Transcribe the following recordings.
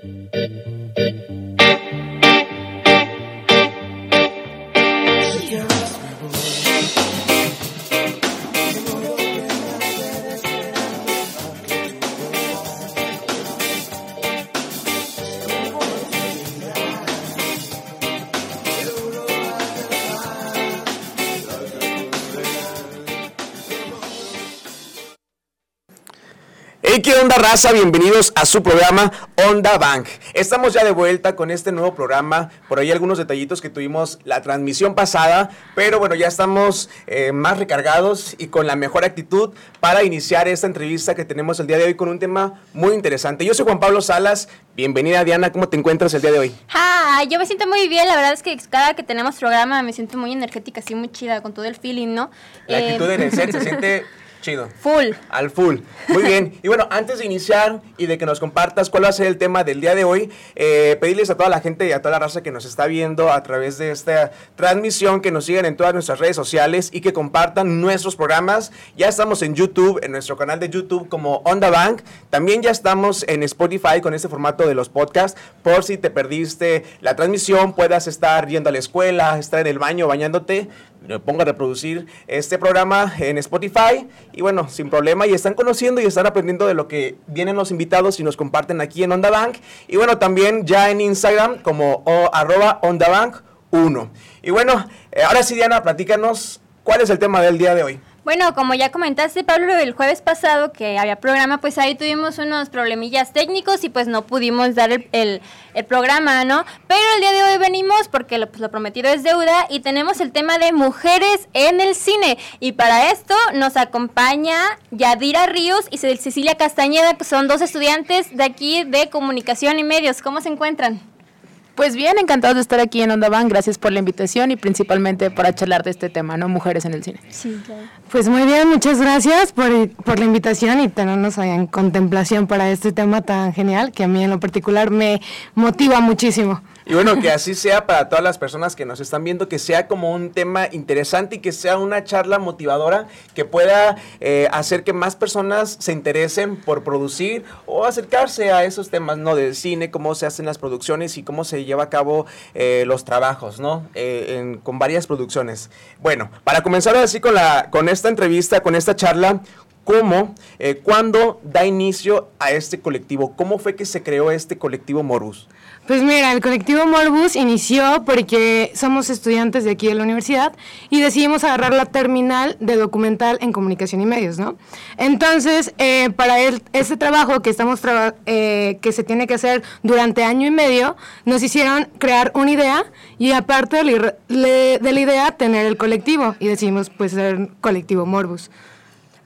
¿qué onda raza? Bienvenidos a su programa Onda Bank. Estamos ya de vuelta con este nuevo programa. Por ahí algunos detallitos que tuvimos la transmisión pasada, pero bueno, ya estamos eh, más recargados y con la mejor actitud para iniciar esta entrevista que tenemos el día de hoy con un tema muy interesante. Yo soy Juan Pablo Salas. Bienvenida Diana, ¿cómo te encuentras el día de hoy? Ah, yo me siento muy bien, la verdad es que cada que tenemos programa me siento muy energética, así muy chida, con todo el feeling, ¿no? La actitud en el set se siente Chido. Full. Al full. Muy bien. Y bueno, antes de iniciar y de que nos compartas cuál va a ser el tema del día de hoy, eh, pedirles a toda la gente y a toda la raza que nos está viendo a través de esta transmisión que nos sigan en todas nuestras redes sociales y que compartan nuestros programas. Ya estamos en YouTube, en nuestro canal de YouTube como Onda Bank. También ya estamos en Spotify con este formato de los podcasts. Por si te perdiste la transmisión, puedas estar yendo a la escuela, estar en el baño, bañándote ponga a reproducir este programa en Spotify y bueno, sin problema y están conociendo y están aprendiendo de lo que vienen los invitados y nos comparten aquí en Onda Bank y bueno, también ya en Instagram como o, arroba Onda Bank 1. Y bueno, eh, ahora sí Diana, platícanos cuál es el tema del día de hoy. Bueno, como ya comentaste, Pablo, el jueves pasado que había programa, pues ahí tuvimos unos problemillas técnicos y pues no pudimos dar el, programa, ¿no? Pero el día de hoy venimos porque lo, pues, lo prometido es deuda y tenemos el tema de mujeres en el cine. Y para esto nos acompaña Yadira Ríos y Cecilia Castañeda, que son dos estudiantes de aquí de comunicación y medios. ¿Cómo se encuentran? Pues bien, encantados de estar aquí en Onda Van. Gracias por la invitación y principalmente para charlar de este tema, ¿no? Mujeres en el cine. Sí, claro. Pues muy bien, muchas gracias por, por la invitación y tenernos ahí en contemplación para este tema tan genial que a mí en lo particular me motiva muchísimo. Y bueno, que así sea para todas las personas que nos están viendo, que sea como un tema interesante y que sea una charla motivadora que pueda eh, hacer que más personas se interesen por producir o acercarse a esos temas, ¿no? Del cine, cómo se hacen las producciones y cómo se lleva a cabo eh, los trabajos, ¿no? Eh, con varias producciones. Bueno, para comenzar así con, la, con esta entrevista, con esta charla, ¿Cómo, cuándo da inicio a este colectivo? ¿Cómo fue que se creó este colectivo Morus? Pues mira, el colectivo Morbus inició porque somos estudiantes de aquí de la universidad y decidimos agarrar la terminal de documental en comunicación y medios, ¿no? Entonces, eh, para el, este trabajo que estamos eh, que se tiene que hacer durante año y medio, nos hicieron crear una idea y aparte de la idea tener el colectivo y decidimos pues ser colectivo Morbus.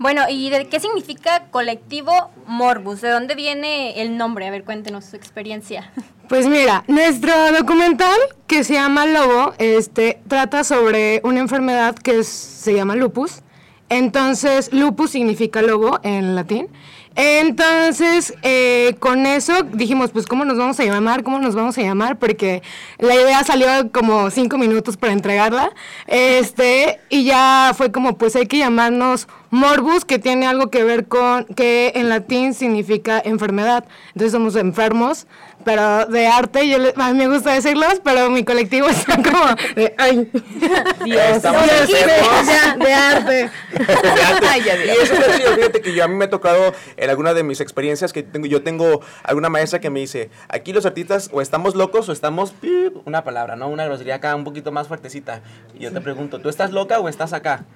Bueno, ¿y de qué significa colectivo Morbus? ¿De dónde viene el nombre? A ver, cuéntenos su experiencia. Pues mira, nuestro documental que se llama Lobo, este, trata sobre una enfermedad que se llama lupus. Entonces, lupus significa lobo en latín. Entonces, eh, con eso dijimos, pues, ¿cómo nos vamos a llamar? ¿Cómo nos vamos a llamar? Porque la idea salió como cinco minutos para entregarla. Este, y ya fue como, pues, hay que llamarnos Morbus, que tiene algo que ver con, que en latín significa enfermedad. Entonces somos enfermos, pero de arte, yo a mí me gusta decirlos, pero mi colectivo está como de, ay, Dios, de, de, arte. y eso es chido, fíjate que yo a mí me ha tocado en alguna de mis experiencias que tengo, yo tengo alguna maestra que me dice, aquí los artistas o estamos locos o estamos, una palabra, ¿no? Una grosería acá un poquito más fuertecita. Y yo te pregunto, ¿tú estás loca o estás acá?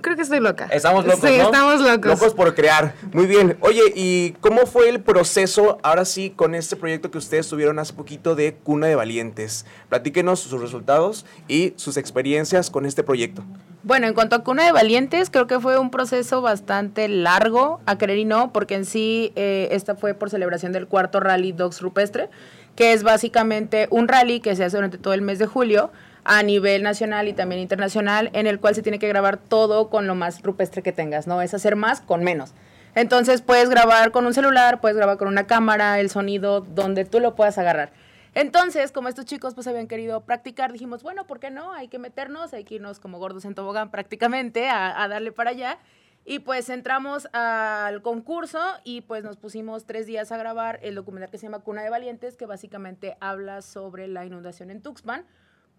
Creo que estoy loca. Estamos locos, sí, estamos locos. Locos por crear. Muy bien. Oye, ¿y cómo fue el proceso ahora sí con este proyecto que ustedes tuvieron hace poquito de Cuna de Valientes? Platíquenos sus resultados y sus experiencias con este proyecto. Bueno, en cuanto a Cuna de Valientes, creo que fue un proceso bastante largo, a creer y no, porque en sí eh, esta fue por celebración del cuarto Rally Dogs Rupestre, que es básicamente un rally que se hace durante todo el mes de julio a nivel nacional y también internacional, en el cual se tiene que grabar todo con lo más rupestre que tengas, ¿no? Es hacer más con menos. Entonces puedes grabar con un celular, puedes grabar con una cámara, el sonido, donde tú lo puedas agarrar. Entonces, como estos chicos pues habían querido practicar, dijimos, bueno, ¿por qué no? Hay que meternos, hay que irnos como gordos en tobogán prácticamente a, darle para allá. Y pues entramos al concurso y pues nos pusimos tres días a grabar el documental que se llama Cuna de Valientes, que básicamente habla sobre la inundación en Tuxpan,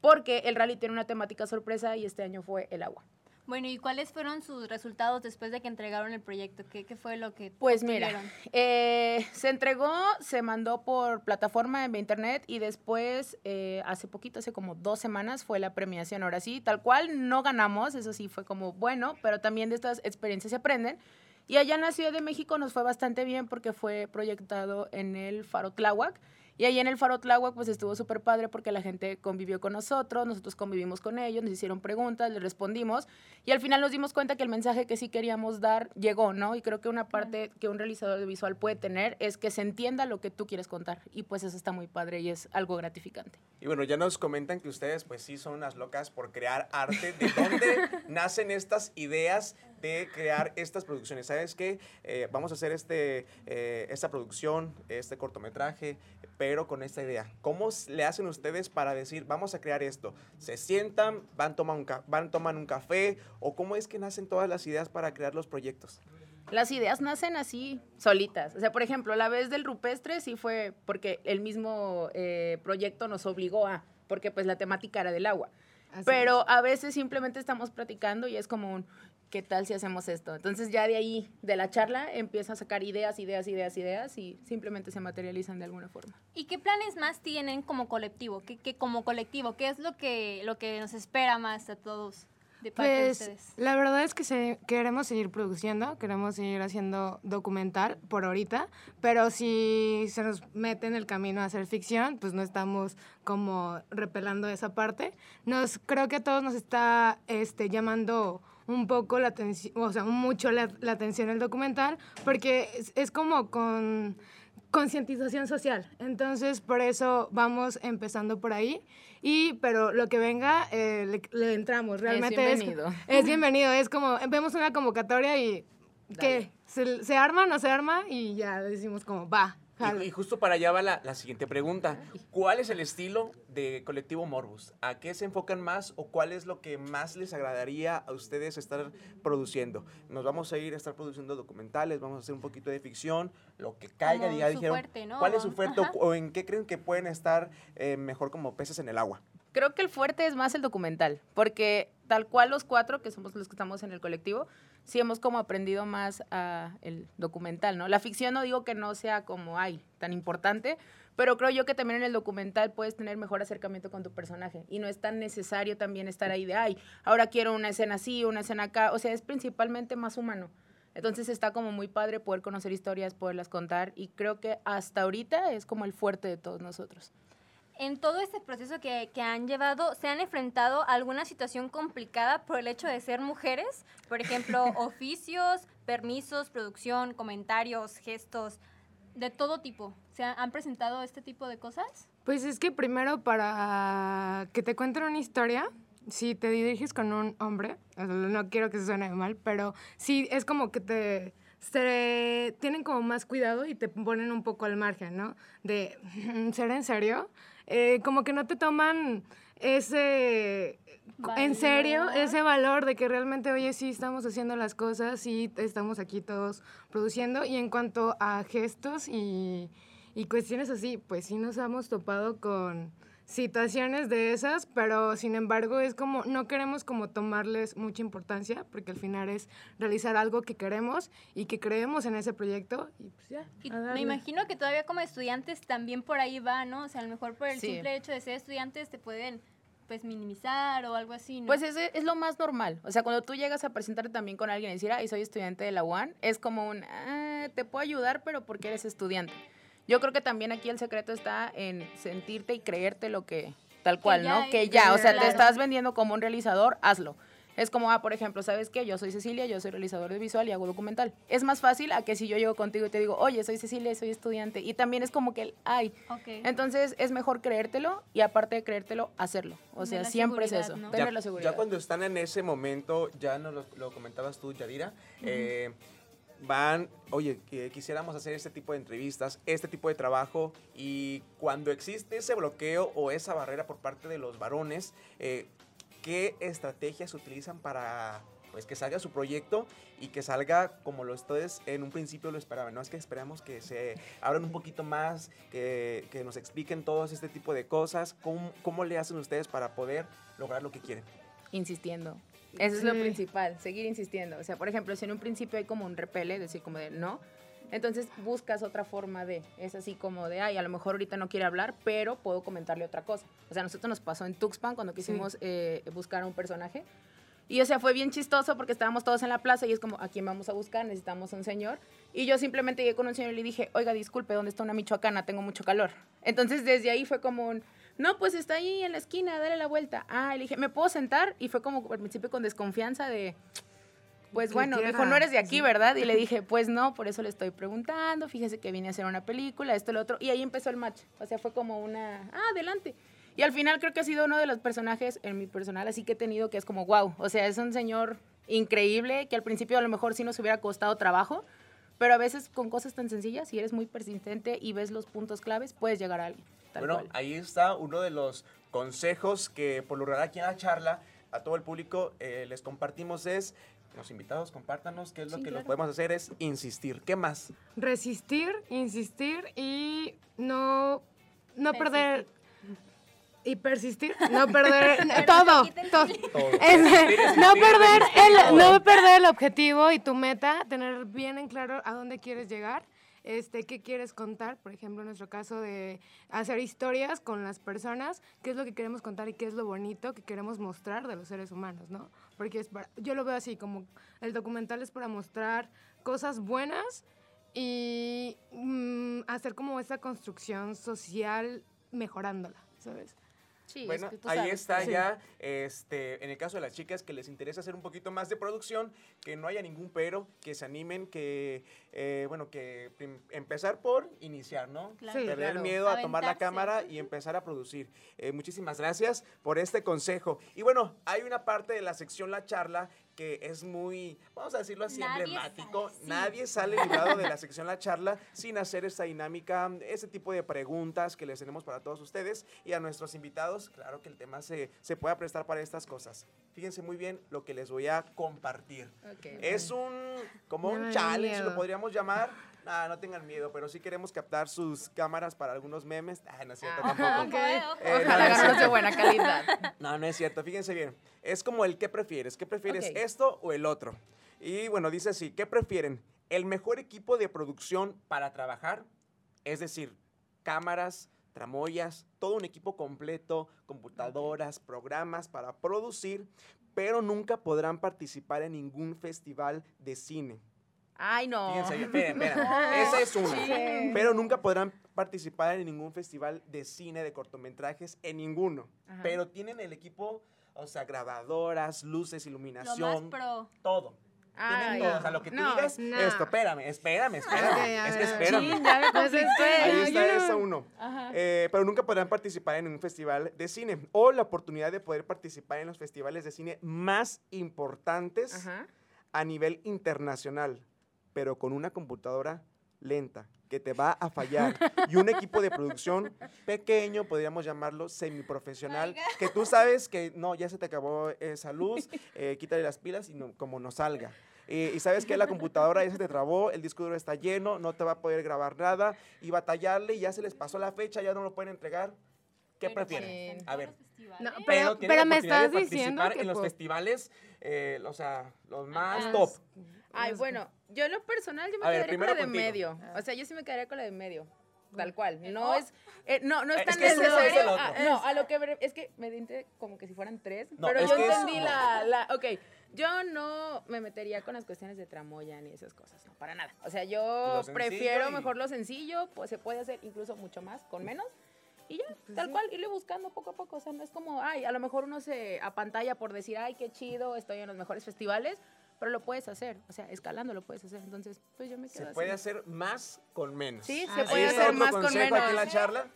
porque el rally tiene una temática sorpresa y este año fue el agua. Bueno, ¿y cuáles fueron sus resultados después de que entregaron el proyecto? ¿Qué, qué fue lo que Pues mira, eh, se entregó, se mandó por plataforma en internet y después, eh, hace poquito, hace como dos semanas, fue la premiación. Ahora sí, tal cual, no ganamos, eso sí fue como bueno, pero también de estas experiencias se aprenden. Y allá en la Ciudad de México nos fue bastante bien porque fue proyectado en el Faro Tláhuac y ahí en el Faro Tláhuac, pues estuvo súper padre porque la gente convivió con nosotros, nosotros convivimos con ellos, nos hicieron preguntas, les respondimos y al final nos dimos cuenta que el mensaje que sí queríamos dar llegó, ¿no? Y creo que una parte que un realizador de visual puede tener es que se entienda lo que tú quieres contar y pues eso está muy padre y es algo gratificante. Y bueno, ya nos comentan que ustedes pues sí son unas locas por crear arte. ¿De dónde nacen estas ideas de crear estas producciones? ¿Sabes qué? Eh, vamos a hacer este, eh, esta producción, este cortometraje, pero con esta idea. ¿Cómo le hacen ustedes para decir, vamos a crear esto? ¿Se sientan, van, toman un, van, toman un café? ¿O cómo es que nacen todas las ideas para crear los proyectos? Las ideas nacen así, solitas. O sea, por ejemplo, la vez del rupestre sí fue porque el mismo eh, proyecto nos obligó a, porque pues la temática era del agua. Pero a veces simplemente estamos platicando y es como un, ¿qué tal si hacemos esto? Entonces ya de ahí, de la charla, empieza a sacar ideas, ideas, ideas, ideas y simplemente se materializan de alguna forma. ¿Y qué planes más tienen como colectivo? ¿Qué, qué como colectivo? ¿Qué es lo que, lo que nos espera más a todos? De parte de Pues ustedes? la verdad es que se- queremos seguir produciendo, queremos seguir haciendo documental por ahorita, pero si se nos mete en el camino a hacer ficción, pues no estamos como repelando esa parte. Nos creo que a todos nos está este llamando un poco la atención, o sea, mucho la, la atención el documental, porque es, es como con concientización social. Entonces, por eso vamos empezando por ahí. Y, pero lo que venga, eh, le, le entramos. Realmente es bienvenido. es bienvenido. Es como, vemos una convocatoria y, ¿qué? ¿Se, se arma, no se arma? Y ya decimos como, va. Y, y justo para allá va la, la siguiente pregunta. ¿Cuál es el estilo de Colectivo Morbus? ¿A qué se enfocan más o cuál es lo que más les agradaría a ustedes estar produciendo? Nos vamos a ir a estar produciendo documentales, vamos a hacer un poquito de ficción, lo que caiga, Como ya su dijeron. fuerte, ¿no? ¿Cuál es su fuerte Ajá. o en qué creen que pueden estar eh, mejor como peces en el agua? Creo que el fuerte es más el documental, porque tal cual los cuatro, que somos los que estamos en el colectivo, sí hemos como aprendido más a el documental, ¿no? La ficción no digo que no sea como, ay, tan importante, pero creo yo que también en el documental puedes tener mejor acercamiento con tu personaje y no es tan necesario también estar ahí de, ay, ahora quiero una escena así, una escena acá, o sea, es principalmente más humano. Entonces está como muy padre poder conocer historias, poderlas contar y creo que hasta ahorita es como el fuerte de todos nosotros. En todo este proceso que, que han llevado, ¿se han enfrentado a alguna situación complicada por el hecho de ser mujeres? Por ejemplo, oficios, permisos, producción, comentarios, gestos, de todo tipo. ¿Se han, presentado este tipo de cosas? Pues es que primero para que te cuenten una historia, si te diriges con un hombre, no quiero que se suene mal, pero sí es como que te se tienen como más cuidado y te ponen un poco al margen, ¿no? De ¿ser en serio? Eh, como que no te toman ese en serio ese valor de que realmente oye sí estamos haciendo las cosas sí estamos aquí todos produciendo y en cuanto a gestos y, y cuestiones así pues sí nos hemos topado con situaciones de esas pero sin embargo es como no queremos como tomarles mucha importancia porque al final es realizar algo que queremos y que creemos en ese proyecto y pues ya Y me imagino que todavía como estudiantes también por ahí va, ¿no? O sea, a lo mejor por el Sí. simple hecho de ser estudiantes te pueden pues minimizar o algo así, ¿no? Pues es, es lo más normal. O sea, cuando tú llegas a presentarte también con alguien y decir, ay, soy estudiante de la UAN, es como un, "Ah, te puedo ayudar, pero porque eres estudiante. Yo creo que también aquí el secreto está en sentirte y creerte lo que, tal cual, ¿no? Que ya, o sea, te estás vendiendo como un realizador, hazlo. Es como, ah, por ejemplo, ¿sabes qué? Yo soy Cecilia, yo soy realizador de visual y hago documental. Es más fácil a que si yo llego contigo y te digo, oye, soy Cecilia, soy estudiante. Y también es como que el, ay. Ok. Entonces es mejor creértelo y aparte de creértelo, hacerlo. O sea, siempre es eso. ¿no? Tener ya, la seguridad. ya cuando están en ese momento, ya nos lo, lo comentabas tú, Yadira, eh, van, oye, quisiéramos hacer este tipo de entrevistas, este tipo de trabajo, y cuando existe ese bloqueo o esa barrera por parte de los varones, eh, ¿qué estrategias utilizan para pues que salga su proyecto y que salga como lo ustedes en un principio lo esperaban. No es que esperamos que se abran un poquito más, que, que nos expliquen todos este tipo de cosas. ¿Cómo, ¿Cómo le hacen ustedes para poder lograr lo que quieren? Insistiendo. Eso es lo principal, seguir insistiendo. O sea, por ejemplo, si en un principio hay como un repele, decir como de no, entonces buscas otra forma de, es así como de, ay, a lo mejor ahorita no quiere hablar, pero puedo comentarle otra cosa. O sea, a nosotros nos pasó en Tuxpan cuando quisimos eh, buscar a un personaje. Y o sea, fue bien chistoso porque estábamos todos en la plaza y es como, ¿a quién vamos a buscar? Necesitamos un señor. Y yo simplemente llegué con un señor y le dije, oiga, disculpe, ¿dónde está una michoacana? Tengo mucho calor. Entonces desde ahí fue como un, no, pues está ahí en la esquina, dale la vuelta. Ah, le dije, ¿me puedo sentar? Y fue como al principio con desconfianza de, pues bueno, dijo, no eres de aquí, sí. ¿verdad? Y le dije, pues no, por eso le estoy preguntando, fíjese que vine a hacer una película, esto, lo otro. Y ahí empezó el match. O sea, fue como una, ah, adelante. Y al final creo que ha sido uno de los personajes en mi personal así que he tenido que es como, wow, o sea, es un señor increíble que al principio a lo mejor sí nos hubiera costado trabajo, pero a veces con cosas tan sencillas, si eres muy persistente y ves los puntos claves, puedes llegar a alguien. Tal bueno, cual. ahí está uno de los consejos que por lo general aquí en la charla a todo el público eh, les compartimos es, los invitados compártanos qué es lo Sí, que claro. nos podemos hacer es insistir. ¿Qué más? Resistir, insistir y no, no perder. Y persistir, no perder todo, todo. Todo. Es- Insistir, no perder el, no perder el objetivo y tu meta, tener bien en claro a dónde quieres llegar, este, qué quieres contar, por ejemplo, en nuestro caso de hacer historias con las personas, qué es lo que queremos contar y qué es lo bonito que queremos mostrar de los seres humanos, ¿no? Porque es para- yo lo veo así, como el documental es para mostrar cosas buenas y mm, hacer como esa construcción social mejorándola, ¿sabes? Sí, es Bueno, que ahí sabes. está Sí. ya, este, en el caso de las chicas que les interesa hacer un poquito más de producción, que no haya ningún pero, que se animen, que, eh, bueno, que empezar por iniciar, ¿no? Claro. Perder claro. miedo a tomar la cámara y empezar a producir. Eh, muchísimas gracias por este consejo. Y bueno, hay una parte de la sección La Charla que es muy, vamos a decirlo así, Nadie emblemático. sale, sí. Nadie sale librado de la sección La Charla sin hacer esa dinámica, ese tipo de preguntas que les tenemos para todos ustedes y a nuestros invitados. Claro que el tema se, se pueda prestar para estas cosas. Fíjense muy bien lo que les voy a compartir. Ok, Es un, como Ya un challenge, miedo. lo podríamos llamar. Ah, no tengan miedo, pero sí queremos captar sus cámaras para algunos memes. Ah, no es cierto Ah. tampoco. Eh, Ojalá no, no es agarrarnos de cierto. buena calidad. No, no es cierto. Fíjense bien. Es como el ¿qué prefieres? ¿Qué prefieres? ¿Esto o el otro? Y bueno, dice así, ¿qué prefieren? ¿El mejor equipo de producción para trabajar? Es decir, cámaras, tramoyas, todo un equipo completo, computadoras, programas para producir, pero nunca podrán participar en ningún festival de cine. Ay, no. Fíjense, esperen, esperen. Esa es una. Sí. Pero nunca podrán participar en ningún festival de cine, de cortometrajes, en ninguno. Ajá. Pero tienen el equipo, o sea, grabadoras, luces, Lo más iluminación, pro. todo. Tienen todo. O sea, lo que tú no, digas, no. esto, espérame, espérame, espérame. Es que espérame. Sí, ya me Pues Ahí está no- esa uno. Ajá. Eh, pero nunca podrán participar en un festival de cine. O la oportunidad de poder participar en los festivales de cine más importantes Ajá. a nivel internacional, pero con una computadora lenta que te va a fallar y un equipo de producción pequeño, podríamos llamarlo semiprofesional, Oiga. que tú sabes que no, ya se te acabó esa luz, eh, quítale las pilas y no, como no salga. Eh, y sabes que la computadora ya se te trabó, el disco duro está lleno, no te va a poder grabar nada y batallarle y ya se les pasó la fecha, ya no lo pueden entregar. ¿Qué Pero prefieren? A ver. No, Pero, pero- la me de estás diciendo que en los festivales, eh, o sea, los más Ah, top. Ay, bueno, yo en lo personal yo me A ver, quedaría con la de medio. O sea, yo sí me quedaría con la de medio. Tal cual. No es, eh, no, no es Es tan que es es necesario. el otro. ah, no, a lo que me- es que me diste como que si fueran tres, No, pero es yo que es- entendí la, la, ok, yo no me metería con las cuestiones de tramoya ni esas cosas, no, para nada. O sea, yo prefiero y- mejor lo sencillo, pues se puede hacer incluso mucho más con menos. Y ya, Pues tal cual, irle buscando poco a poco. O sea, no es como, ay, a lo mejor uno se apantalla por decir, ay, qué chido, estoy en los mejores festivales, pero lo puedes hacer. O sea, escalando lo puedes hacer. Entonces, pues yo me quedo Se así. puede hacer más con menos. Sí, Ah, se Ahí puede hacer otro más con menos. aquí en la charla.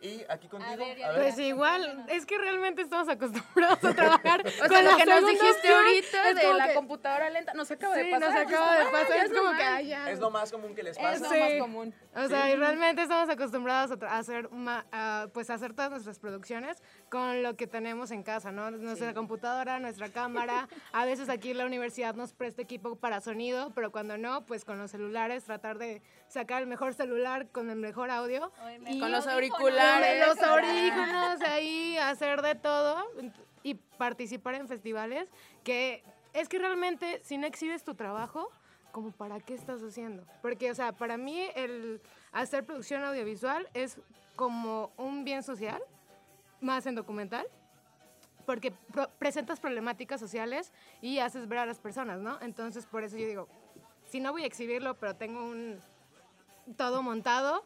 Y aquí contigo. ver, a ver. Pues igual, es que realmente estamos acostumbrados a trabajar O con sea, lo que nos dijiste ahorita es de la que- computadora lenta, nos acaba Sí, de pasar. nos acaba de pasar, es como que, normal. ay, ya. Es lo más común que les Es pasa. lo Sí. más común. O sea, y realmente estamos acostumbrados a, hacer, ma- a, pues, a hacer todas nuestras producciones con lo que tenemos en casa, ¿no? Nuestra computadora, nuestra cámara. A veces aquí la universidad nos presta equipo para sonido, pero cuando no, pues con los celulares, tratar de sacar el mejor celular con el mejor audio. Y Con los audífonos. Los audífonos ahí, hacer de todo y participar en festivales que es que realmente si no exhibes tu trabajo, como para qué estás haciendo? Porque, o sea, para mí el hacer producción audiovisual es como un bien social, más en documental, porque presentas problemáticas sociales y haces ver a las personas, ¿no? Entonces, por eso yo digo, si no voy a exhibirlo, pero tengo un todo montado,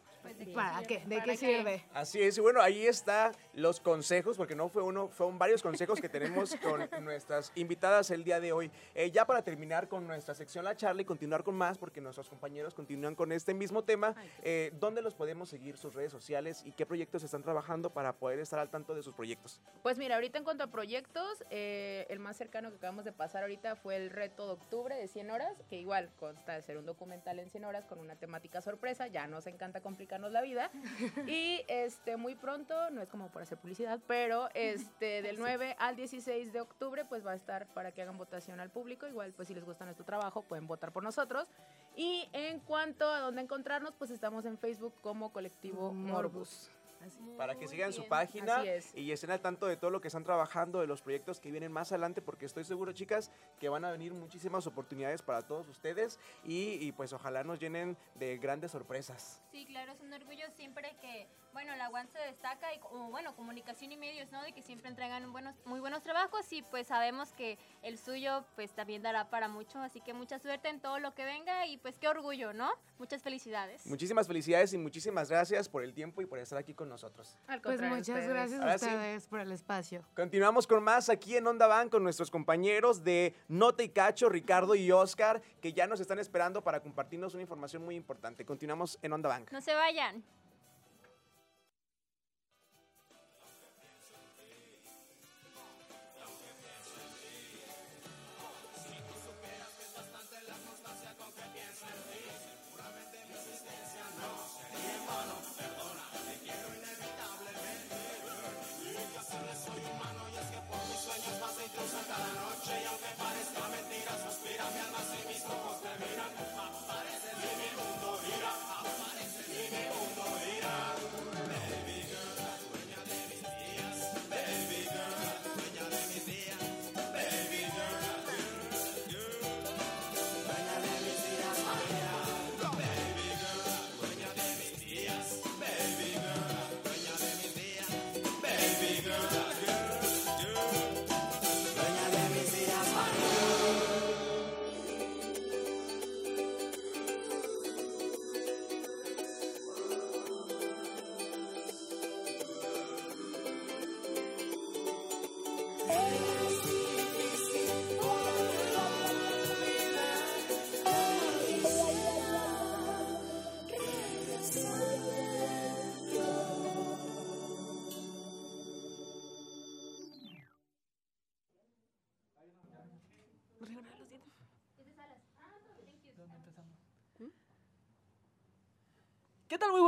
¿para qué? ¿De qué sirve? Así es, y bueno, ahí está los consejos, porque no fue uno, fueron varios consejos que tenemos con nuestras invitadas el día de hoy. Eh, ya para terminar con nuestra sección La Charla y continuar con más, porque nuestros compañeros continúan con este mismo tema, eh, ¿dónde los podemos seguir, sus redes sociales y qué proyectos están trabajando para poder estar al tanto de sus proyectos? Pues mira, ahorita en cuanto a proyectos, eh, el más cercano que acabamos de pasar ahorita fue el reto de octubre de 100 horas, que igual consta de ser un documental en 100 horas con una temática sorpresa, ya nos encanta complicarnos la vida. Y este muy pronto, no es como por hacer publicidad, pero este del 9 al 16 de octubre pues va a estar para que hagan votación al público, igual pues si les gusta nuestro trabajo pueden votar por nosotros. Y en cuanto a dónde encontrarnos, pues estamos en Facebook como Colectivo Morbus. Para que sigan su página y estén al tanto de todo lo que están trabajando, de los proyectos que vienen más adelante, porque estoy seguro, chicas, que van a venir muchísimas oportunidades para todos ustedes y, y, pues ojalá nos llenen de grandes sorpresas. Sí, claro, es un orgullo siempre que, bueno, la UAN se destaca y como, bueno, comunicación y medios, ¿no? De que siempre entregan buenos, muy buenos trabajos y pues sabemos que el suyo pues también dará para mucho, así que mucha suerte en todo lo que venga y pues qué orgullo, ¿no? Muchas felicidades. Muchísimas felicidades y muchísimas gracias por el tiempo y por estar aquí con nosotros. Al Pues muchas ustedes. gracias a Ahora sí. ustedes por el espacio. Continuamos con más aquí en Onda Van con nuestros compañeros de Nota y Cacho, Ricardo y Oscar, que ya nos están esperando para compartirnos una información muy importante. Continuamos en Onda Van. No se vayan.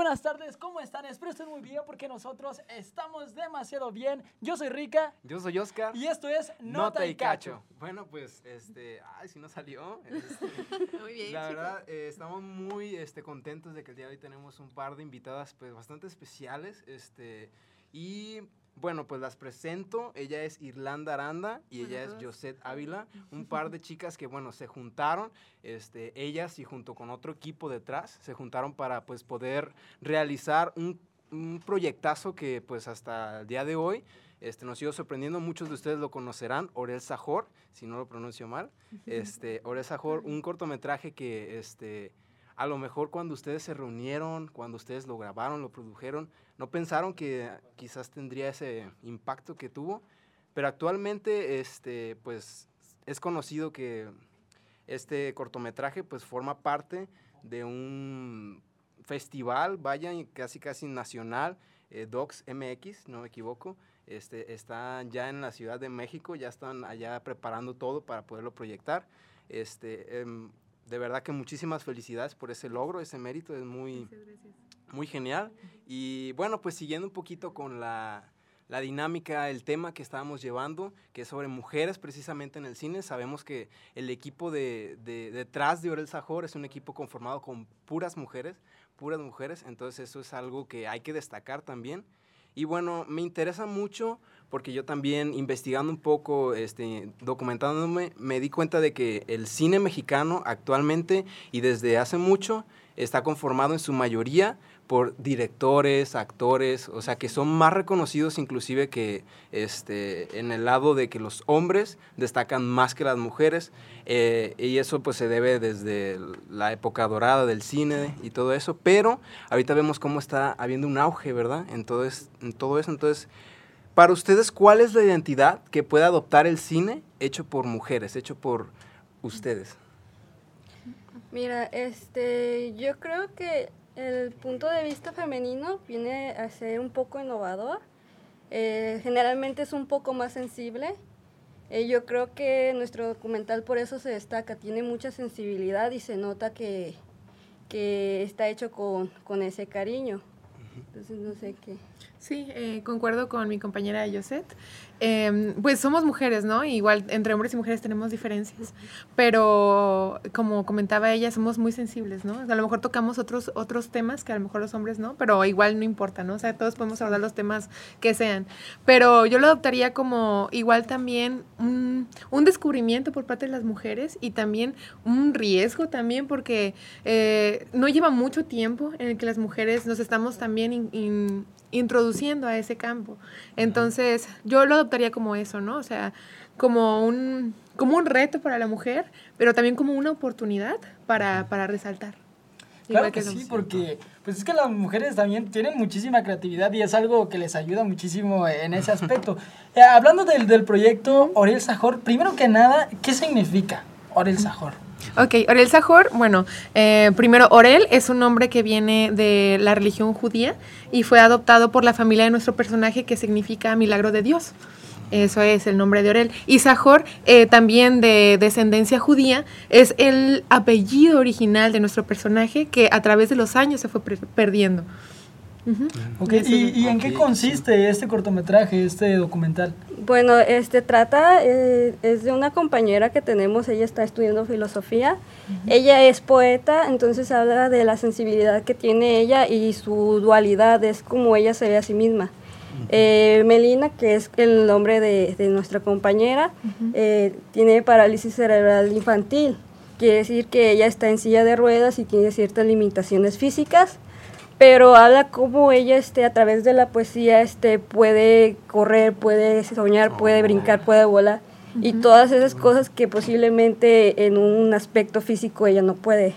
Buenas tardes, ¿cómo están? Espero estén muy bien porque nosotros estamos demasiado bien. Yo soy Rica Yo soy Oscar. y esto es Nota, y Cacho. Bueno, pues, este, ay, si no salió. este, Muy bien, la verdad, eh, estamos muy este, contentos de que el día de hoy tenemos un par de invitadas, pues, bastante especiales, este, y bueno, pues las presento. Ella es Irlanda Aranda y ella es Josette Ávila, un par de chicas que, bueno, se juntaron, este, ellas y junto con otro equipo detrás, se juntaron para, pues, poder realizar un, un proyectazo que, pues, hasta el día de hoy, este, nos sigo sorprendiendo, muchos de ustedes lo conocerán, Orel Sajor, si no lo pronuncio mal. Este, Orel Sajor, un cortometraje que este, a lo mejor cuando ustedes se reunieron, cuando ustedes lo grabaron, lo produjeron, no pensaron que quizás tendría ese impacto que tuvo, pero actualmente este, pues, es conocido que este cortometraje pues, forma parte de un festival, vaya, casi casi nacional, eh, Docs MX, no me equivoco. Este, están ya en la Ciudad de México, ya están allá preparando todo para poderlo proyectar. Este, em, de verdad que muchísimas felicidades por ese logro, ese mérito, es muy, muy genial. Y bueno, pues siguiendo un poquito con la, la dinámica, el tema que estábamos llevando, que es sobre mujeres precisamente en el cine. Sabemos que el equipo de, de, detrás de Orel Sajor es un equipo conformado con puras mujeres, puras mujeres, entonces eso es algo que hay que destacar también. Y bueno, me interesa mucho porque yo también investigando un poco, este, documentándome, me di cuenta de que el cine mexicano actualmente y desde hace mucho está conformado en su mayoría por directores, actores, o sea, que son más reconocidos inclusive que este, en el lado de que los hombres destacan más que las mujeres, eh, y eso pues se debe desde la época dorada del cine y todo eso, pero ahorita vemos cómo está habiendo un auge, ¿verdad? En todo, en todo eso, entonces, para ustedes, ¿cuál es la identidad que puede adoptar el cine hecho por mujeres, hecho por ustedes? Mira, este, yo creo que el punto de vista femenino viene a ser un poco innovador. Eh, generalmente es un poco más sensible. Eh, yo creo que nuestro documental por eso se destaca, tiene mucha sensibilidad y se nota que, que está hecho con, con ese cariño. Entonces no sé qué. Sí, eh, concuerdo con mi compañera Josette. Em, pues somos mujeres, ¿no? Igual entre hombres y mujeres tenemos diferencias, pero como comentaba ella, somos muy sensibles, ¿no? A lo mejor tocamos otros, otros temas que a lo mejor los hombres no, pero igual no importa, ¿no? O sea, todos podemos hablar los temas que sean. Pero yo lo adoptaría como igual también un, un descubrimiento por parte de las mujeres y también un riesgo también porque eh, no lleva mucho tiempo en el que las mujeres nos estamos también introduciendo a ese campo. Entonces, yo lo adoptaría como eso, ¿no? O sea, como un, como un reto para la mujer, pero también como una oportunidad para, para resaltar. Claro que, sí, porque pues es que las mujeres también tienen muchísima creatividad y es algo que les ayuda muchísimo en ese aspecto. Eh, hablando del, del proyecto Orel Sajor, primero que nada, ¿qué significa Orel Sajor? Ok, Orel Sajor, bueno, eh, primero Orel es un nombre que viene de la religión judía y fue adoptado por la familia de nuestro personaje que significa milagro de Dios. Eso es el nombre de Orel. Y Sajor, eh, también de descendencia judía, es el apellido original de nuestro personaje que a través de los años se fue perdiendo. ¿Y, en qué consiste este cortometraje, este documental? Bueno, este trata, eh, es de una compañera que tenemos, ella está estudiando filosofía, ella es poeta, entonces habla de la sensibilidad que tiene ella y su dualidad, es como ella se ve a sí misma. Eh, Melina, que es el nombre de, nuestra compañera, eh, tiene parálisis cerebral infantil, quiere decir que ella está en silla de ruedas y tiene ciertas limitaciones físicas pero habla cómo ella este, a través de la poesía este, puede correr, puede soñar, puede brincar, puede volar. Y todas esas cosas que posiblemente en un aspecto físico ella no puede.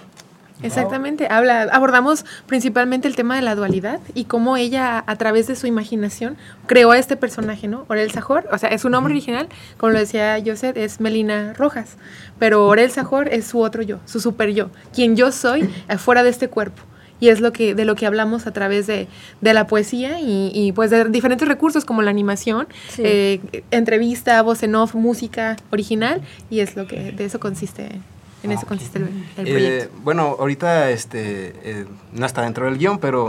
Exactamente, habla, abordamos principalmente el tema de la dualidad y cómo ella a través de su imaginación creó a este personaje, ¿no? Orel Sajor, o sea, es su nombre original, como lo decía Joseph, es Melina Rojas, pero Orel Sajor es su otro yo, su super yo, quien yo soy fuera de este cuerpo y es lo que de lo que hablamos a través de, la poesía y, pues de diferentes recursos como la animación, eh, entrevista, voz en off, música original y es lo que de eso consiste. En eso consiste el, eh, proyecto. bueno, ahorita este, eh, no está dentro del guion, pero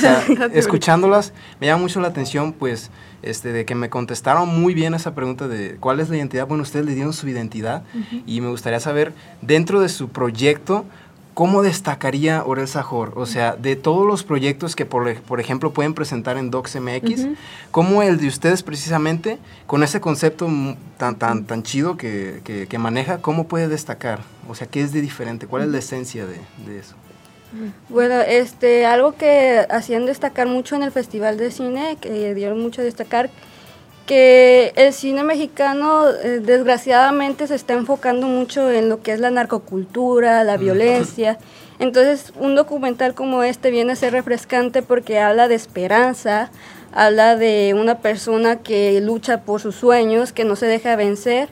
escuchándolas me llama mucho la atención, pues, este, de que me contestaron muy bien esa pregunta de cuál es la identidad. Bueno, ustedes le dieron su identidad y me gustaría saber, dentro de su proyecto, ¿Cómo destacaría Orel Sajor? O sea, de todos los proyectos que, por, por ejemplo, pueden presentar en DocsMX, ¿cómo el de ustedes precisamente, con ese concepto tan, tan, tan chido que, que, maneja, cómo puede destacar? O sea, ¿qué es de diferente? ¿Cuál es la esencia de, de eso? Bueno, este, algo que hacían destacar mucho en el Festival de Cine, que dieron mucho a destacar, que el cine mexicano eh, desgraciadamente se está enfocando mucho en lo que es la narcocultura, la violencia. Entonces, un documental como este viene a ser refrescante porque habla de esperanza, habla de una persona que lucha por sus sueños, que no se deja vencer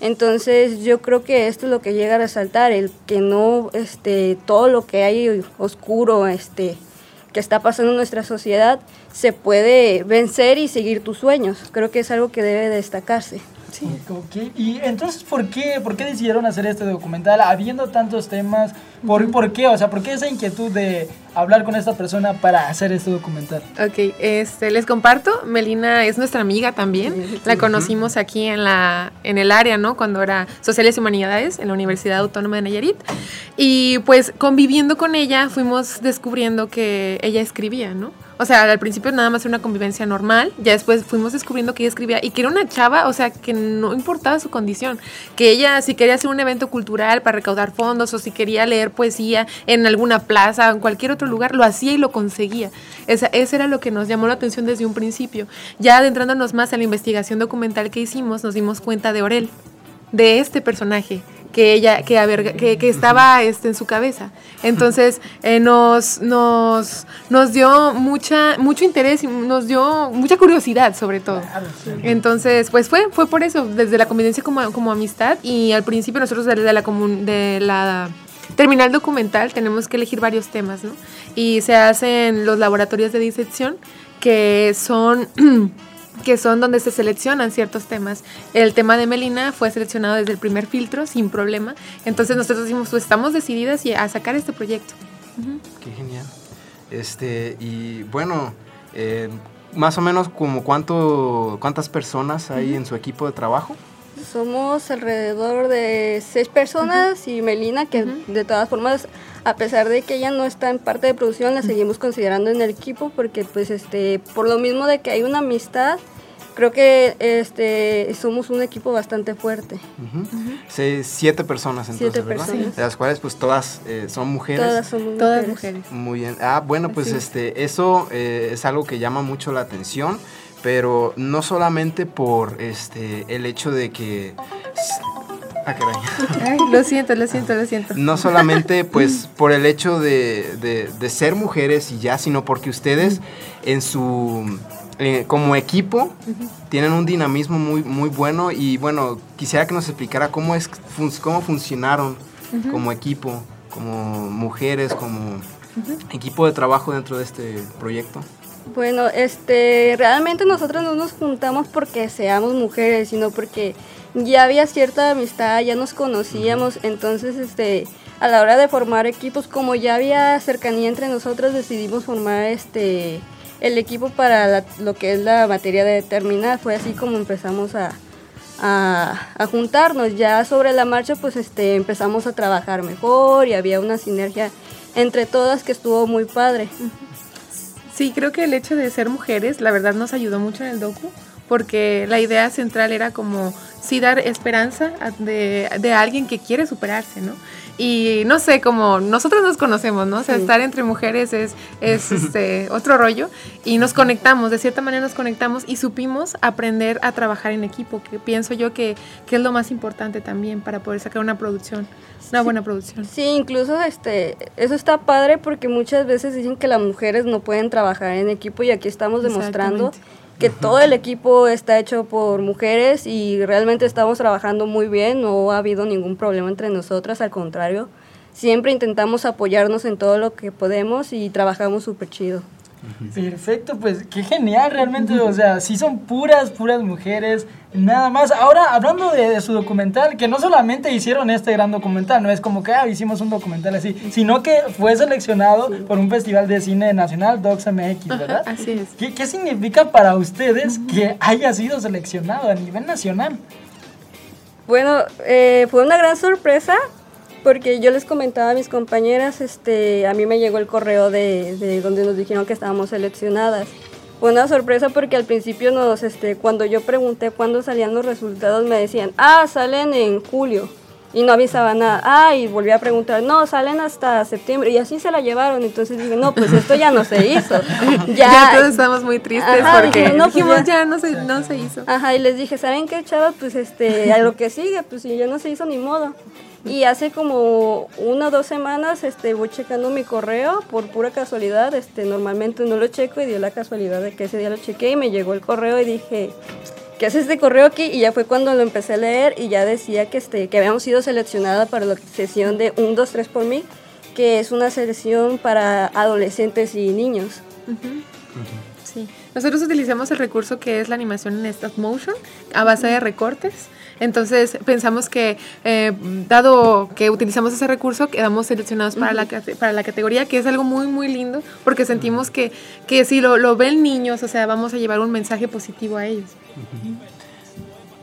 Entonces yo creo que esto es lo que llega a resaltar, el que no este, todo lo que hay oscuro este, que está pasando en nuestra sociedad se puede vencer y seguir tus sueños. Creo que es algo que debe destacarse. Sí. Y entonces, ¿por qué, ¿por qué decidieron hacer este documental habiendo tantos temas? ¿Por, ¿Por qué? O sea, ¿por qué esa inquietud de hablar con esta persona para hacer este documental? Ok, este, les comparto. Melina es nuestra amiga también. La conocimos aquí en, la, en el área, ¿no? Cuando era Sociales y Humanidades en la Universidad Autónoma de Nayarit. Y pues conviviendo con ella fuimos descubriendo que ella escribía, ¿no? O sea, al principio nada más era una convivencia normal, ya después fuimos descubriendo que ella escribía y que era una chava, o sea, que no importaba su condición, que ella si quería hacer un evento cultural para recaudar fondos o si quería leer poesía en alguna plaza o en cualquier otro lugar, lo hacía y lo conseguía. Esa, ese era lo que nos llamó la atención desde un principio. Ya adentrándonos más a la investigación documental que hicimos, nos dimos cuenta de Orel, de este personaje que ella que, que, estaba este, en su cabeza. Entonces eh, nos, nos nos dio mucha mucho interés y nos dio mucha curiosidad sobre todo. Entonces pues fue fue por eso desde la convivencia como, como amistad y al principio nosotros desde la de la terminal documental tenemos que elegir varios temas no y se hacen los laboratorios de disección que son que son donde se seleccionan ciertos temas. El tema de Melina fue seleccionado desde el primer filtro sin problema. Entonces nosotros decimos, pues estamos decididas a sacar este proyecto. Qué genial. Este, y bueno, eh, más o menos como cuánto, cuántas personas hay en su equipo de trabajo. Somos alrededor de seis personas y Melina, que de todas formas, a pesar de que ella no está en parte de producción, la seguimos considerando en el equipo porque, pues, este, por lo mismo de que hay una amistad, creo que este somos un equipo bastante fuerte. siete personas entonces, ¿verdad? De las cuales pues todas eh, son mujeres. Todas son mujeres. Todas mujeres. Muy bien. Ah, bueno, pues este eso eh, es algo que llama mucho la atención pero no solamente por este el hecho de que Ah, Ay, lo siento, lo siento, lo siento. No solamente pues por el hecho de, de, ser mujeres y ya, sino porque ustedes en su eh, como equipo tienen un dinamismo muy, muy bueno y bueno, quisiera que nos explicara cómo es cómo funcionaron como equipo, como mujeres, como equipo de trabajo dentro de este proyecto. Bueno, este, realmente nosotros no nos juntamos porque seamos mujeres, sino porque ya había cierta amistad, ya nos conocíamos, entonces, este, a la hora de formar equipos, como ya había cercanía entre nosotros, decidimos formar, este, el equipo para lo que es la materia de determinar. Fue así como empezamos a, a, juntarnos. Ya sobre la marcha, pues, este, empezamos a trabajar mejor y había una sinergia entre todas que estuvo muy padre. Sí, creo que el hecho de ser mujeres, la verdad, nos ayudó mucho en el docu, porque la idea central era como sí dar esperanza de, de alguien que quiere superarse, ¿no? Y no sé, como nosotros nos conocemos, ¿no? O sea, estar entre mujeres es, es este, otro rollo y nos conectamos, de cierta manera nos conectamos y supimos aprender a trabajar en equipo, que pienso yo que, que es lo más importante también para poder sacar una producción, una buena producción. Sí, incluso este, eso está padre porque muchas veces dicen que las mujeres no pueden trabajar en equipo y aquí estamos demostrando que todo el equipo está hecho por mujeres y realmente estamos trabajando muy bien, no ha habido ningún problema entre nosotras, al contrario, siempre intentamos apoyarnos en todo lo que podemos y trabajamos súper chido. Perfecto, pues qué genial realmente, o sea, sí son puras, puras mujeres, nada más. Ahora, hablando de, su documental, que no solamente hicieron este gran documental, no es como que ah, hicimos un documental así, sino que fue seleccionado por un festival de cine nacional, Docs MX, ¿verdad? así es. ¿Qué, ¿Qué, significa para ustedes que haya sido seleccionado a nivel nacional? Bueno, eh, fue una gran sorpresa porque yo les comentaba a mis compañeras, este, a mí me llegó el correo de, de donde nos dijeron que estábamos seleccionadas. Fue una sorpresa porque al principio nos, este, cuando yo pregunté cuándo salían los resultados, me decían, ah, salen en julio. Y no avisaba nada. Ah, y volví a preguntar, no, salen hasta septiembre. Y así se la llevaron. Entonces dije, no, pues esto ya no se hizo. Ya, todos estamos muy tristes porque no, pues ya, no, se, no se hizo. Ajá, y les dije, ¿saben qué, chavos? Pues este, a lo que sigue, pues si ya no se hizo ni modo. Y hace como una o dos semanas este, voy checando mi correo por pura casualidad. Este, normalmente no lo checo y dio la casualidad de que ese día lo chequé y me llegó el correo y dije, ¿qué hace este correo aquí? Y ya fue cuando lo empecé a leer y ya decía que, este, que habíamos sido seleccionada para la sesión de 1, 2, 3 por mí, que es una sesión para adolescentes y niños. Sí. Nosotros utilizamos el recurso que es la animación en stop motion a base de recortes. Entonces pensamos que, eh, dado que utilizamos ese recurso, quedamos seleccionados para, la, para la categoría, que es algo muy, muy lindo, porque sentimos que, que si lo, lo ven niños, o sea, vamos a llevar un mensaje positivo a ellos.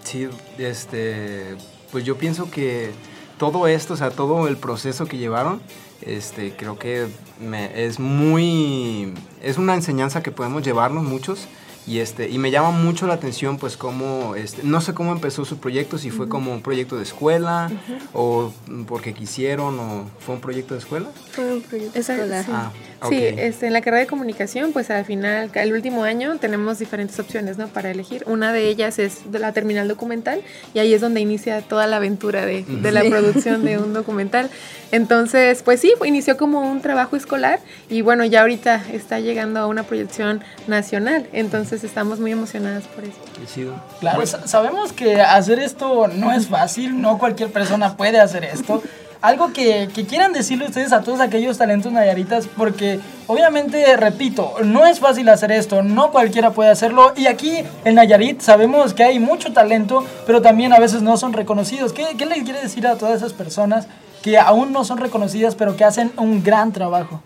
Sí, este, pues yo pienso que todo esto, o sea, todo el proceso que llevaron, este, creo que me, es muy, es una enseñanza que podemos llevarnos muchos y, este, y me llama mucho la atención, pues, cómo, este, no sé cómo empezó su proyecto, si fue como un proyecto de escuela o porque quisieron o fue un proyecto de escuela. Fue un proyecto escolar. Ah, sí este, en la carrera de comunicación, pues al final, el último año tenemos diferentes opciones, ¿no? Para elegir. Una de ellas es la terminal documental y ahí es donde inicia toda la aventura de, de la producción de un documental. Entonces, pues sí, inició como un trabajo escolar y bueno, ya ahorita está llegando a una proyección nacional. Entonces estamos muy emocionadas por eso. Claro, pues, sabemos que hacer esto no es fácil, no cualquier persona puede hacer esto. Algo que, que quieran decirle ustedes a todos aquellos talentos nayaritas, porque obviamente, repito, no es fácil hacer esto, no cualquiera puede hacerlo. Y aquí en Nayarit sabemos que hay mucho talento, pero también a veces no son reconocidos. ¿Qué, qué le quiere decir a todas esas personas que aún no son reconocidas, pero que hacen un gran trabajo?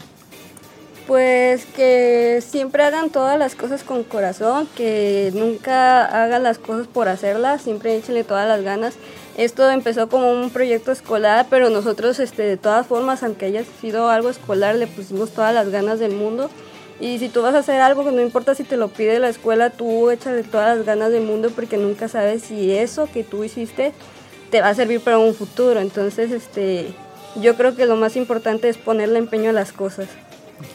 Pues que siempre hagan todas las cosas con corazón, que nunca hagan las cosas por hacerlas, siempre échenle todas las ganas. Esto empezó como un proyecto escolar, pero nosotros este, de todas formas, aunque haya sido algo escolar, le pusimos todas las ganas del mundo. Y si tú vas a hacer algo, que no importa si te lo pide la escuela, tú échale todas las ganas del mundo porque nunca sabes si eso que tú hiciste te va a servir para un futuro. Entonces, este, yo creo que lo más importante es ponerle empeño a las cosas.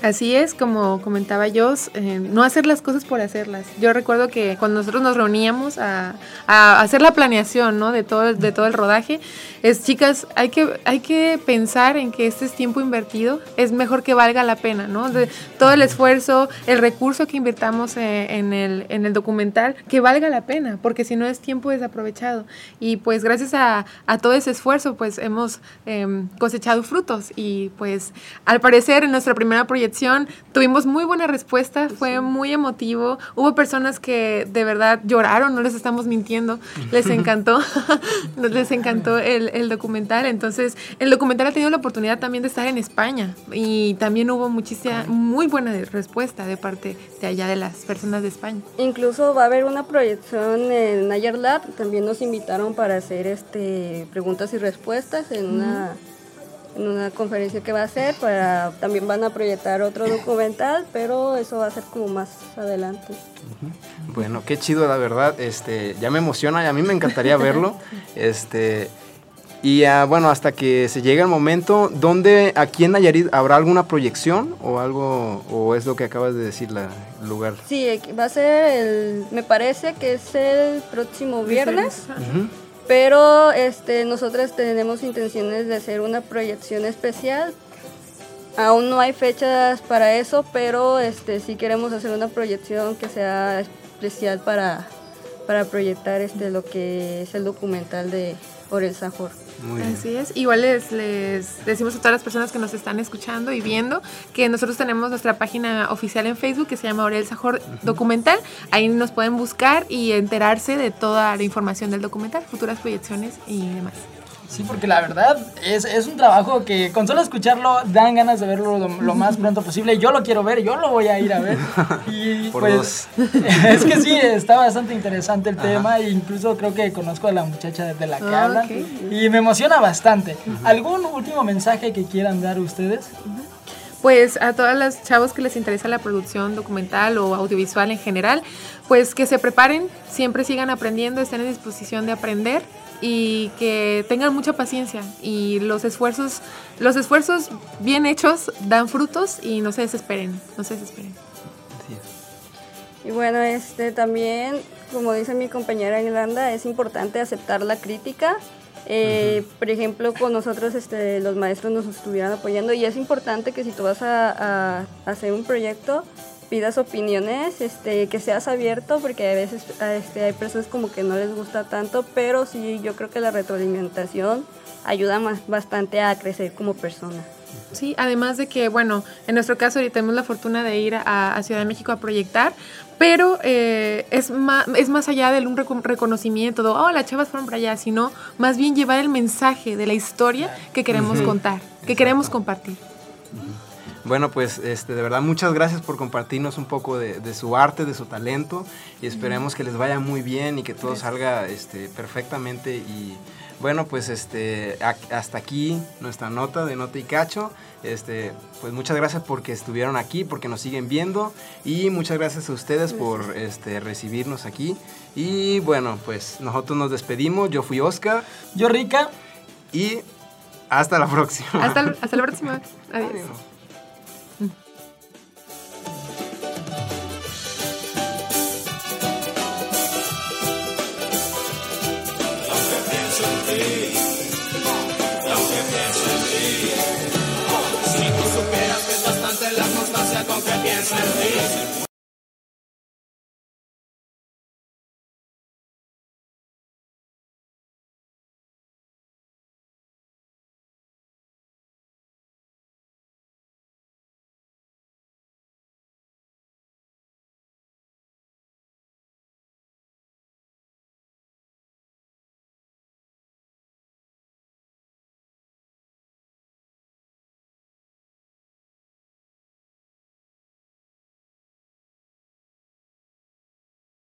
Así es, como comentaba yo, eh, no hacer las cosas por hacerlas. Yo recuerdo que cuando nosotros nos reuníamos a, hacer la planeación ¿no? de, todo, de todo el rodaje, es chicas, hay que, hay que pensar en que este es tiempo invertido, es mejor que valga la pena, ¿no? De, todo el esfuerzo, el recurso que invirtamos eh, en, el, en el documental, que valga la pena, porque si no es tiempo desaprovechado. Y pues gracias a, todo ese esfuerzo, pues hemos em, cosechado frutos y pues al parecer en nuestra primera proyección tuvimos muy buena respuesta, fue muy emotivo. Hubo personas que de verdad lloraron, no les estamos mintiendo, les encantó, les encantó el, documental. Entonces, el documental ha tenido la oportunidad también de estar en España y también hubo muchísima, muy buena respuesta de parte de allá de las personas de España. Incluso va a haber una proyección en Nayer Lab, también nos invitaron para hacer este preguntas y respuestas en una en una conferencia que va a hacer, para, también van a proyectar otro documental, pero eso va a ser como más adelante. Bueno, qué chido la verdad, este, ya me emociona y a mí me encantaría verlo. este, y ah, bueno, hasta que se llegue el momento, ¿dónde, aquí en Nayarit, habrá alguna proyección o algo, o es lo que acabas de decir, la, el lugar? Sí, va a ser el, me parece que es el próximo viernes. Pero este, nosotros tenemos intenciones de hacer una proyección especial. Aún no hay fechas para eso, pero este, sí queremos hacer una proyección que sea especial para, para proyectar este, lo que es el documental de Orel Sajor. Así es. Igual les, les, decimos a todas las personas que nos están escuchando y viendo que nosotros tenemos nuestra página oficial en Facebook que se llama Aurel Sajor Documental. Ahí nos pueden buscar y enterarse de toda la información del documental, futuras proyecciones y demás. Sí, porque la verdad es, es, un trabajo que con solo escucharlo dan ganas de verlo lo, más pronto posible. Yo lo quiero ver, yo lo voy a ir a ver. Y pues es que sí, está bastante interesante el tema e incluso creo que conozco a la muchacha desde la que hablan y me emociona bastante. ¿Algún último mensaje que quieran dar ustedes? Pues a todas las chavos que les interesa la producción documental o audiovisual en general, pues que se preparen, siempre sigan aprendiendo, estén en disposición de aprender y que tengan mucha paciencia y los esfuerzos, los esfuerzos bien hechos dan frutos y no se desesperen, no se desesperen. Y bueno, este también, como dice mi compañera Irlanda, es importante aceptar la crítica Eh, por ejemplo, con nosotros este, los maestros nos estuvieran apoyando y es importante que si tú vas a, a hacer un proyecto, pidas opiniones, este, que seas abierto, porque a veces este, hay personas como que no les gusta tanto, pero sí, yo creo que la retroalimentación ayuda más, bastante a crecer como persona. Sí, además de que, bueno, en nuestro caso ahorita tenemos la fortuna de ir a, Ciudad de México a proyectar, pero eh, es, más, es más allá de un reconocimiento, de, oh, las chavas fueron para allá, sino más bien llevar el mensaje de la historia que queremos contar, que queremos compartir. Bueno, pues este, de verdad muchas gracias por compartirnos un poco de, su arte, de su talento y esperemos que les vaya muy bien y que todo salga este, perfectamente y bueno, pues este, hasta aquí nuestra nota de Nota y Cacho. Este, pues muchas gracias porque estuvieron aquí, porque nos siguen viendo y muchas gracias a ustedes por este, recibirnos aquí. Y bueno, pues nosotros nos despedimos. Yo fui Oscar. Yo Rica. Y hasta la próxima. Hasta, hasta la próxima. Adiós. Tú supieras que